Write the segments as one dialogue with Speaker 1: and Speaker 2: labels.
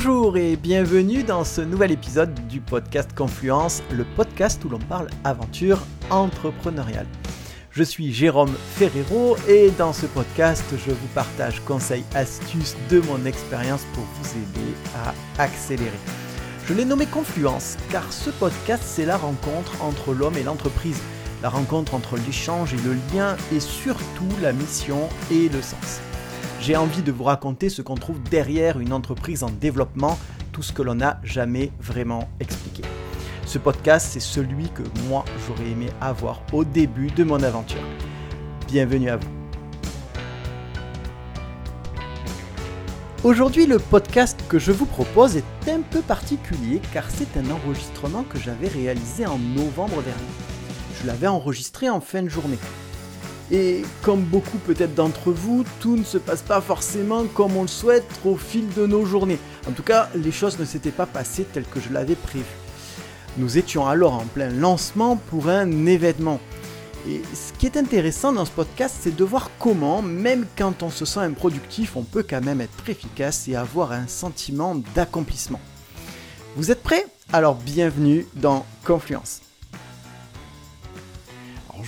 Speaker 1: Bonjour et bienvenue dans ce nouvel épisode du podcast Confluence, le podcast où l'on parle aventure entrepreneuriale. Je suis Jérôme Ferrero et dans ce podcast, je vous partage conseils, astuces de mon expérience pour vous aider à accélérer. Je l'ai nommé Confluence car ce podcast, c'est la rencontre entre l'homme et l'entreprise, la rencontre entre l'échange et le lien et surtout la mission et le sens. J'ai envie de vous raconter ce qu'on trouve derrière une entreprise en développement, tout ce que l'on n'a jamais vraiment expliqué. Ce podcast, c'est celui que moi, j'aurais aimé avoir au début de mon aventure. Bienvenue à vous. Aujourd'hui, le podcast que je vous propose est un peu particulier car c'est un enregistrement que j'avais réalisé en novembre dernier. Je l'avais enregistré en fin de journée. Et comme beaucoup peut-être d'entre vous, tout ne se passe pas forcément comme on le souhaite au fil de nos journées. En tout cas, les choses ne s'étaient pas passées telles que je l'avais prévu. Nous étions alors en plein lancement pour un événement. Et ce qui est intéressant dans ce podcast, c'est de voir comment, même quand on se sent improductif, on peut quand même être efficace et avoir un sentiment d'accomplissement. Vous êtes prêts? Alors bienvenue dans Confluence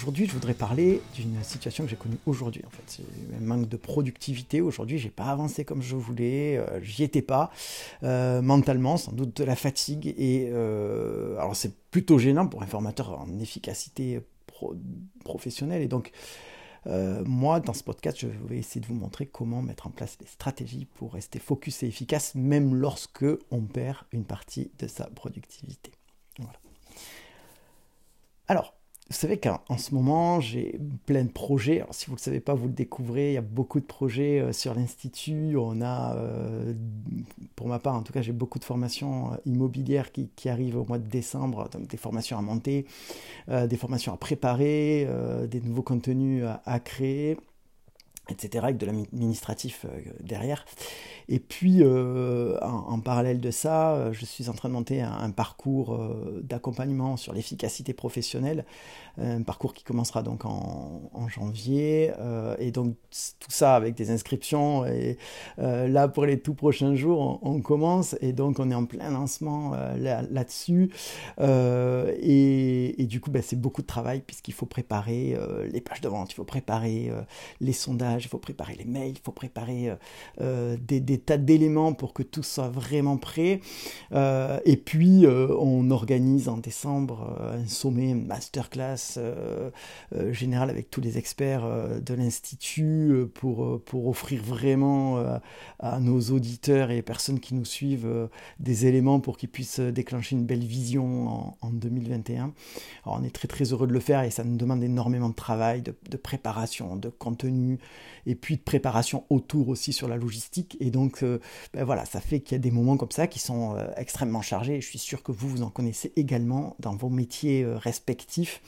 Speaker 1: aujourd'hui, je voudrais parler d'une situation que j'ai connue aujourd'hui. En fait, c'est un manque de productivité. Aujourd'hui, j'ai pas avancé comme je voulais. Euh, j'y étais pas euh, mentalement, sans doute de la fatigue. Et euh, alors, c'est plutôt gênant pour un formateur en efficacité professionnelle. Et donc, moi, dans ce podcast, je vais essayer de vous montrer comment mettre en place des stratégies pour rester focus et efficace, même lorsque on perd une partie de sa productivité. Voilà. Alors, vous savez qu'en ce moment, j'ai plein de projets. Alors, si vous ne le savez pas, vous le découvrez. Il y a beaucoup de projets euh, sur l'Institut. On a, euh, pour ma part, en tout cas, j'ai beaucoup de formations euh, immobilières qui, arrivent au mois de décembre. Donc, des formations à monter, des formations à préparer, des nouveaux contenus à créer etc., avec de l'administratif derrière. Et puis, euh, en, parallèle de ça, euh, je suis en train de monter un, parcours euh, d'accompagnement sur l'efficacité professionnelle, un parcours qui commencera donc en, janvier. et donc, tout ça avec des inscriptions. Et là, pour les tout prochains jours, on, commence. Et donc, on est en plein lancement là-dessus. Et, du coup, ben, c'est beaucoup de travail puisqu'il faut préparer les pages de vente, il faut préparer les sondages, il faut préparer les mails, il faut préparer des, des tas d'éléments pour que tout soit vraiment prêt. Euh, et puis, euh, on organise en décembre euh, un sommet, une masterclass général avec tous les experts de l'Institut pour, pour offrir vraiment à nos auditeurs et personnes qui nous suivent des éléments pour qu'ils puissent déclencher une belle vision en, en, 2021. Alors, on est très très heureux de le faire et ça nous demande énormément de travail, de préparation, de contenu et puis de préparation autour aussi sur la logistique. Et donc, euh, ben voilà, ça fait qu'il y a des moments comme ça qui sont euh, extrêmement chargés. Et je suis sûr que vous, vous en connaissez également dans vos métiers euh, respectifs.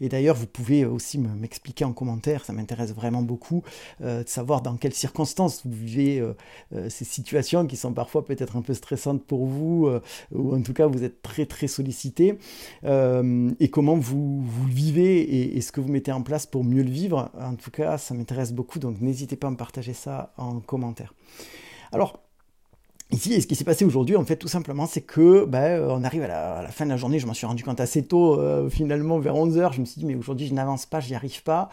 Speaker 1: Et d'ailleurs, vous pouvez aussi m'expliquer en commentaire, ça m'intéresse vraiment beaucoup de savoir dans quelles circonstances vous vivez ces situations qui sont parfois peut-être un peu stressantes pour vous, ou en tout cas, vous êtes très très sollicité, et comment vous, vous vivez et ce que vous mettez en place pour mieux le vivre. En tout cas, ça m'intéresse beaucoup, donc n'hésitez pas à me partager ça en commentaire. Alors, Ici, ce qui s'est passé aujourd'hui, en fait, tout simplement, c'est que ben, on arrive à la, fin de la journée, je m'en suis rendu compte assez tôt, euh, finalement, vers 11h, je me suis dit, mais aujourd'hui, je n'avance pas, j'y arrive pas,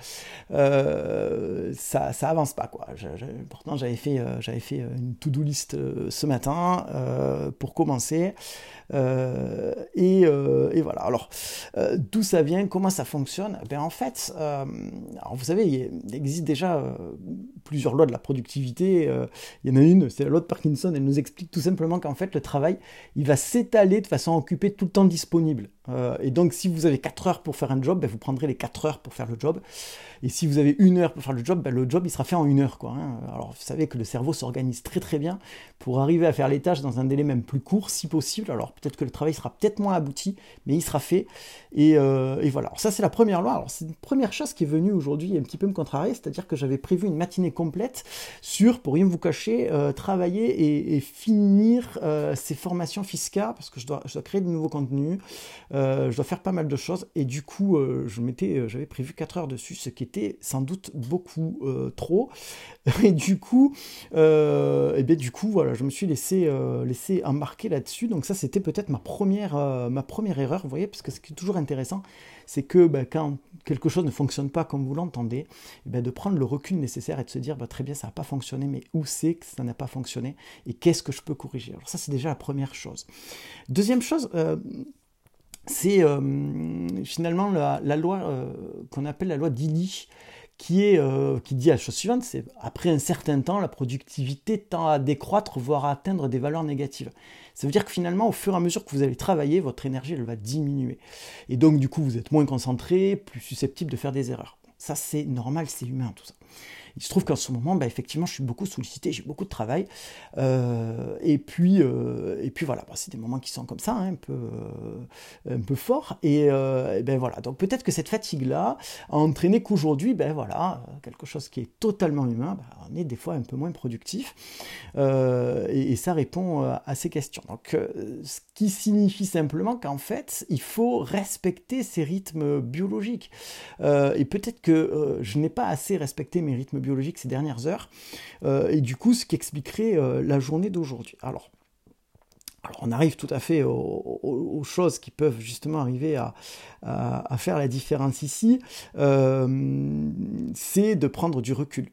Speaker 1: euh, ça, ça avance pas, quoi. pourtant, j'avais fait, fait une to-do list ce matin pour commencer, et, et, voilà. Alors, d'où ça vient, comment ça fonctionne? Ben, en fait, alors, vous savez, il existe déjà plusieurs lois de la productivité, il y en a une, c'est la loi de Parkinson, elle nous explique tout simplement qu'en fait, le travail, il va s'étaler de façon à occuper tout le temps disponible. Euh, et donc, si vous avez 4 heures pour faire un job, ben, vous prendrez les 4 heures pour faire le job. Et si vous avez une heure pour faire le job, ben, le job, il sera fait en une heure. Hein. Alors, vous savez que le cerveau s'organise très très bien pour arriver à faire les tâches dans un délai même plus court, si possible. Alors, peut-être que le travail sera peut-être moins abouti, mais il sera fait. Et, euh, et voilà. Alors, ça, c'est la première loi. Alors, c'est une première chose qui est venue aujourd'hui un petit peu me contrarier, c'est-à-dire que j'avais prévu une matinée complète sur, pour rien vous cacher, euh, travailler et, finir ces formations fiscales, parce que je dois créer de nouveaux contenus. Je dois faire pas mal de choses et du coup, je m'étais, j'avais prévu 4 heures dessus, ce qui était sans doute beaucoup trop. Et du coup, et bien, du coup, voilà, je me suis laissé, laissé embarquer là-dessus. Donc ça, c'était peut-être ma première, ma première erreur, vous voyez, parce que ce qui est toujours intéressant, c'est que ben, quand quelque chose ne fonctionne pas comme vous l'entendez, eh ben, de prendre le recul nécessaire et de se dire ben, très bien, ça n'a pas fonctionné, mais où c'est que ça n'a pas fonctionné et qu'est-ce que je peux corriger? Alors ça, c'est déjà la première chose. Deuxième chose, euh, c'est euh, finalement la, loi euh, qu'on appelle la loi d'Illy qui, est, qui dit la chose suivante, c'est après un certain temps, la productivité tend à décroître, voire à atteindre des valeurs négatives. Ça veut dire que finalement, au fur et à mesure que vous allez travailler, votre énergie, elle va diminuer. Et donc, du coup, vous êtes moins concentré, plus susceptible de faire des erreurs. Ça, c'est normal, c'est humain, tout ça. Il se trouve qu'en ce moment, bah, effectivement, je suis beaucoup sollicité, j'ai beaucoup de travail. Euh, et, puis, euh, et puis voilà, bah, c'est des moments qui sont comme ça, hein, un, peu, euh, un peu forts. Et, ben voilà, donc peut-être que cette fatigue-là a entraîné qu'aujourd'hui, ben voilà, quelque chose qui est totalement humain, bah, on est des fois un peu moins productif. Et, et, ça répond à ces questions. Donc, ce qui signifie simplement qu'en fait, il faut respecter ces rythmes biologiques. et peut-être que je n'ai pas assez respecté mes rythmes biologique ces dernières heures, euh, et du coup ce qui expliquerait euh, la journée d'aujourd'hui. Alors, alors, on arrive tout à fait aux, choses qui peuvent justement arriver à, faire la différence ici, euh, c'est de prendre du recul.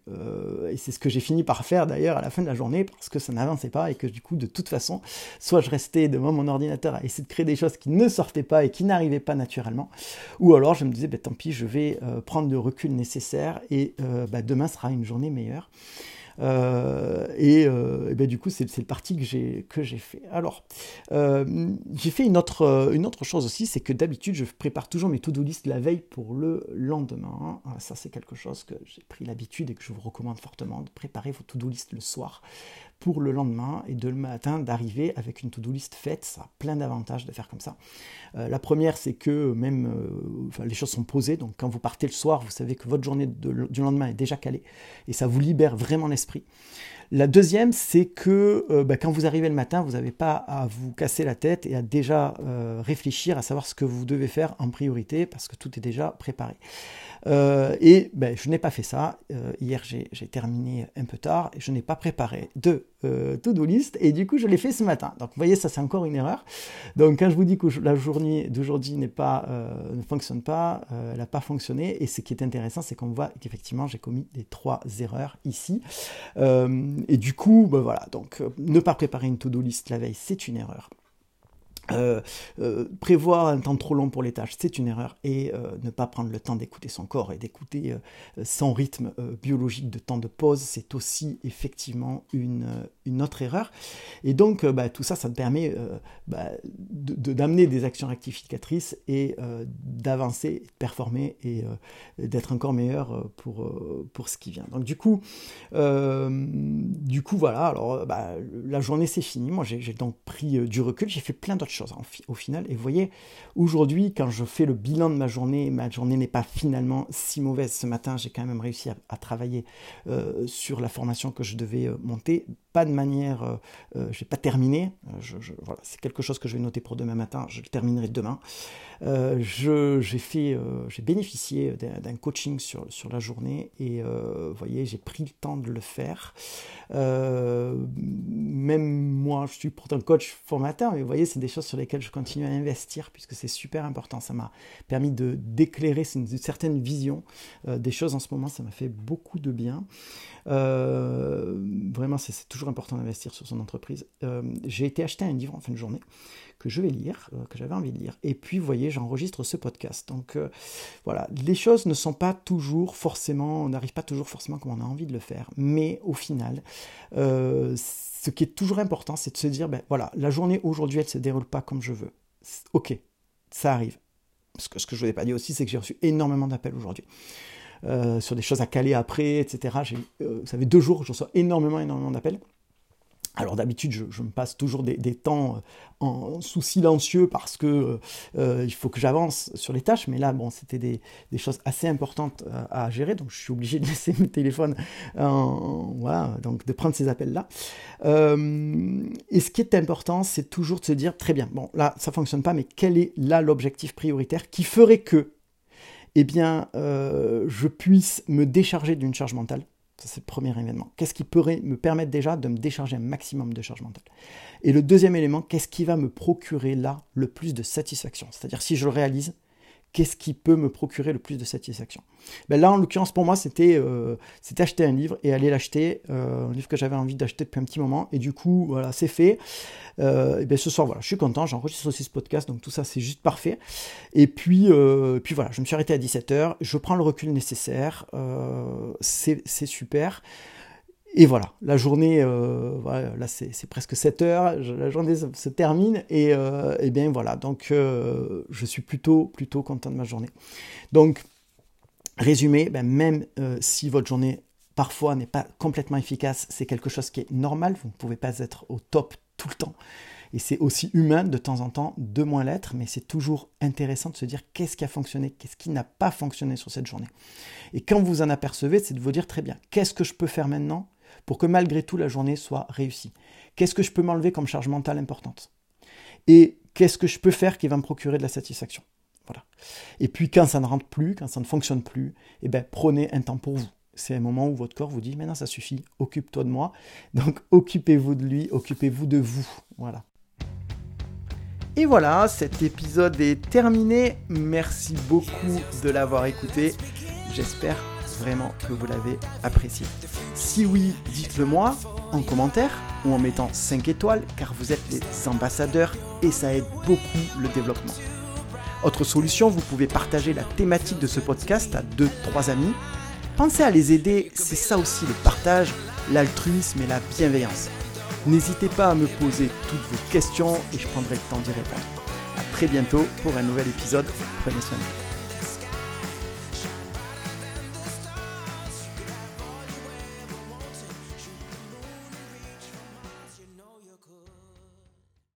Speaker 1: et c'est ce que j'ai fini par faire d'ailleurs à la fin de la journée, parce que ça n'avançait pas et que du coup, de toute façon, soit je restais devant mon ordinateur à essayer de créer des choses qui ne sortaient pas et qui n'arrivaient pas naturellement, ou alors je me disais, bah, tant pis, je vais prendre le recul nécessaire et bah, demain sera une journée meilleure. Euh, et, euh, ben, du coup, c'est le parti que j'ai fait. Alors, euh, j'ai fait une autre une autre chose aussi, c'est que d'habitude, je prépare toujours mes to-do list la veille pour le lendemain. Ah, ça, c'est quelque chose que j'ai pris l'habitude et que je vous recommande fortement de préparer vos to-do list le soir pour le lendemain et de le matin d'arriver avec une to-do list faite. Ça a plein d'avantages de faire comme ça. Euh, la première, c'est que même euh, les choses sont posées. Donc quand vous partez le soir, vous savez que votre journée du lendemain est déjà calée et ça vous libère vraiment l'esprit. La deuxième, c'est que euh, bah, quand vous arrivez le matin, vous n'avez pas à vous casser la tête et à déjà réfléchir à savoir ce que vous devez faire en priorité parce que tout est déjà préparé. Euh, et ben, je n'ai pas fait ça. Euh, hier, j'ai terminé un peu tard et je n'ai pas préparé de euh, to-do list. Et du coup, je l'ai fait ce matin. Donc, vous voyez, ça, c'est encore une erreur. Donc, quand je vous dis que la journée d'aujourd'hui n'est pas, ne fonctionne pas, elle n'a pas fonctionné. Et ce qui est intéressant, c'est qu'on voit qu'effectivement, j'ai commis les trois erreurs ici. et du coup, ben, voilà. Donc, ne pas préparer une to-do list la veille, c'est une erreur. Euh, euh, prévoir un temps trop long pour les tâches, c'est une erreur. Et euh, ne pas prendre le temps d'écouter son corps et d'écouter son rythme biologique de temps de pause, c'est aussi effectivement une, une, autre erreur. Et donc, bah, tout ça, ça te permet bah, d'amener des actions rectificatrices et d'avancer, de performer et d'être encore meilleur pour, pour ce qui vient. Donc, du coup, du coup voilà, alors bah, la journée c'est fini. Moi, j'ai donc pris du recul, j'ai fait plein d'autres au final. Et vous voyez, aujourd'hui, quand je fais le bilan de ma journée, ma journée n'est pas finalement si mauvaise. Ce matin, j'ai quand même réussi à, travailler euh, sur la formation que je devais euh, monter. Pas de manière, euh, je n'ai pas terminé. Je, voilà, c'est quelque chose que je vais noter pour demain matin. Je le terminerai demain. J'ai fait, j'ai bénéficié d'un coaching sur, sur la journée et vous voyez, j'ai pris le temps de le faire. même moi, je suis pourtant coach formateur, mais vous voyez, c'est des choses sur lesquelles je continue à investir puisque c'est super important. Ça m'a permis d'éclairer une, certaine vision euh, des choses en ce moment. Ça m'a fait beaucoup de bien. Euh, vraiment, c'est toujours important d'investir sur son entreprise. Euh, j'ai été acheter un livre en fin de journée que je vais lire, que j'avais envie de lire. Et puis, vous voyez, j'enregistre ce podcast. Donc, voilà, les choses ne sont pas toujours forcément, on n'arrive pas toujours forcément comme on a envie de le faire. Mais au final, ce qui est toujours important, c'est de se dire, ben voilà, la journée aujourd'hui, elle ne se déroule pas comme je veux. Ok, ça arrive. Ce que, ce que je ne vous ai pas dit aussi, c'est que j'ai reçu énormément d'appels aujourd'hui. Euh, sur des choses à caler après, etc. J'ai, euh, vous savez, deux jours, je reçois énormément, énormément d'appels. Alors d'habitude, je, me passe toujours des, temps euh, en, sous silencieux parce que euh, il faut que j'avance sur les tâches, mais là, bon, c'était des, choses assez importantes euh, à, gérer, donc je suis obligé de laisser mon téléphone, voilà, donc de prendre ces appels-là. Et ce qui est important, c'est toujours de se dire, très bien, bon, là, ça fonctionne pas, mais quel est là l'objectif prioritaire qui ferait que, eh bien, euh, je puisse me décharger d'une charge mentale ça, c'est le premier événement. Qu'est-ce qui pourrait me permettre déjà de me décharger un maximum de charge mentale? Et le deuxième élément, qu'est-ce qui va me procurer là le plus de satisfaction? C'est-à-dire, si je le réalise, qu'est-ce qui peut me procurer le plus de satisfaction ben Là, en l'occurrence, pour moi, c'était euh, acheter un livre et aller l'acheter, euh, un livre que j'avais envie d'acheter depuis un petit moment. Et du coup, voilà, c'est fait. Euh, et bien ce soir, voilà, je suis content, j'enregistre aussi ce podcast, donc tout ça, c'est juste parfait. Et puis, puis voilà, je me suis arrêté à 17h, je prends le recul nécessaire, c'est super. Et voilà, la journée, euh, voilà, là c'est presque 7 heures, la journée se termine et, euh, et bien voilà, donc euh, je suis plutôt, plutôt content de ma journée. Donc, résumé, ben, même si votre journée parfois n'est pas complètement efficace, c'est quelque chose qui est normal, vous ne pouvez pas être au top tout le temps. Et c'est aussi humain de temps en temps de moins l'être, mais c'est toujours intéressant de se dire qu'est-ce qui a fonctionné, qu'est-ce qui n'a pas fonctionné sur cette journée. Et quand vous en apercevez, c'est de vous dire très bien, qu'est-ce que je peux faire maintenant pour que malgré tout la journée soit réussie Qu'est-ce que je peux m'enlever comme charge mentale importante? Et qu'est-ce que je peux faire qui va me procurer de la satisfaction? Voilà. Et puis quand ça ne rentre plus, quand ça ne fonctionne plus, eh ben, prenez un temps pour vous. C'est un moment où votre corps vous dit maintenant ça suffit, occupe-toi de moi. Donc occupez-vous de lui, occupez-vous de vous. Voilà. Et voilà, cet épisode est terminé. Merci beaucoup de l'avoir écouté. J'espère vraiment que vous l'avez apprécié. Si oui, dites-le moi en commentaire ou en mettant 5 étoiles car vous êtes les ambassadeurs et ça aide beaucoup le développement. Autre solution, vous pouvez partager la thématique de ce podcast à 2-3 amis. Pensez à les aider, c'est ça aussi le partage, l'altruisme et la bienveillance. N'hésitez pas à me poser toutes vos questions et je prendrai le temps d'y répondre. A très bientôt pour un nouvel épisode. Prenez soin de vous.